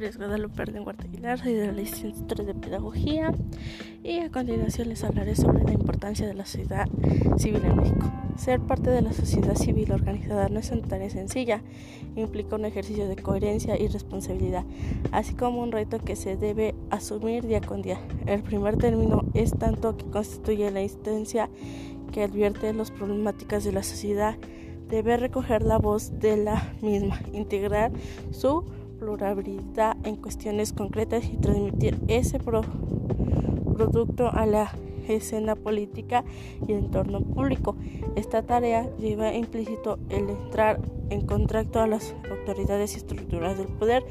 nombre es Guadalupe Ardenguarda Aguilar, soy de la licenciatura de Pedagogía y a continuación les hablaré sobre la importancia de la sociedad civil en México. Ser parte de la sociedad civil organizada no es una tarea sencilla, implica un ejercicio de coherencia y responsabilidad, así como un reto que se debe asumir día con día. El primer término es tanto que constituye la instancia que advierte las problemáticas de la sociedad debe recoger la voz de la misma, integrar su pluralidad en cuestiones concretas y transmitir ese producto a la escena política y el entorno público. Esta tarea lleva implícito el entrar en contacto a las autoridades y estructuras del poder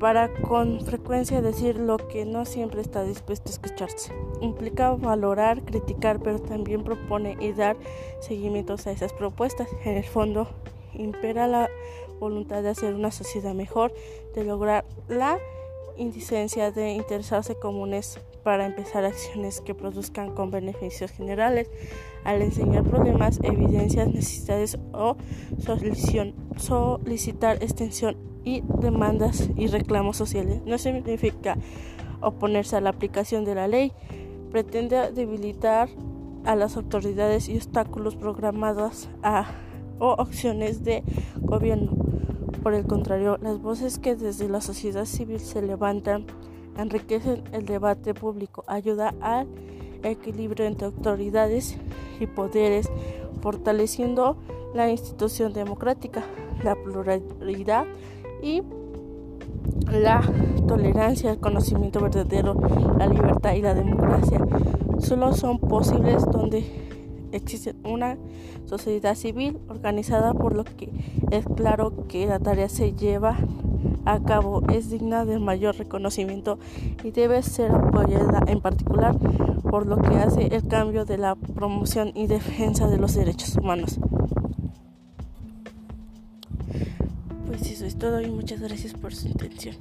para con frecuencia decir lo que no siempre está dispuesto a escucharse. Implica valorar, criticar, pero también propone y dar seguimientos a esas propuestas. En el fondo, impera la voluntad de hacer una sociedad mejor, de lograr la indicencia de interesarse comunes para empezar acciones que produzcan con beneficios generales, al enseñar problemas, evidencias, necesidades o solicitar extensión y demandas y reclamos sociales. No significa oponerse a la aplicación de la ley, pretende debilitar a las autoridades y obstáculos programados a, o acciones de gobierno. Por el contrario, las voces que desde la sociedad civil se levantan enriquecen el debate público, ayuda al equilibrio entre autoridades y poderes, fortaleciendo la institución democrática, la pluralidad y la tolerancia, el conocimiento verdadero, la libertad y la democracia solo son posibles donde existe una sociedad civil organizada por lo que es claro que la tarea se lleva a cabo es digna de mayor reconocimiento y debe ser apoyada en particular por lo que hace el cambio de la promoción y defensa de los derechos humanos. Pues eso es todo y muchas gracias por su atención.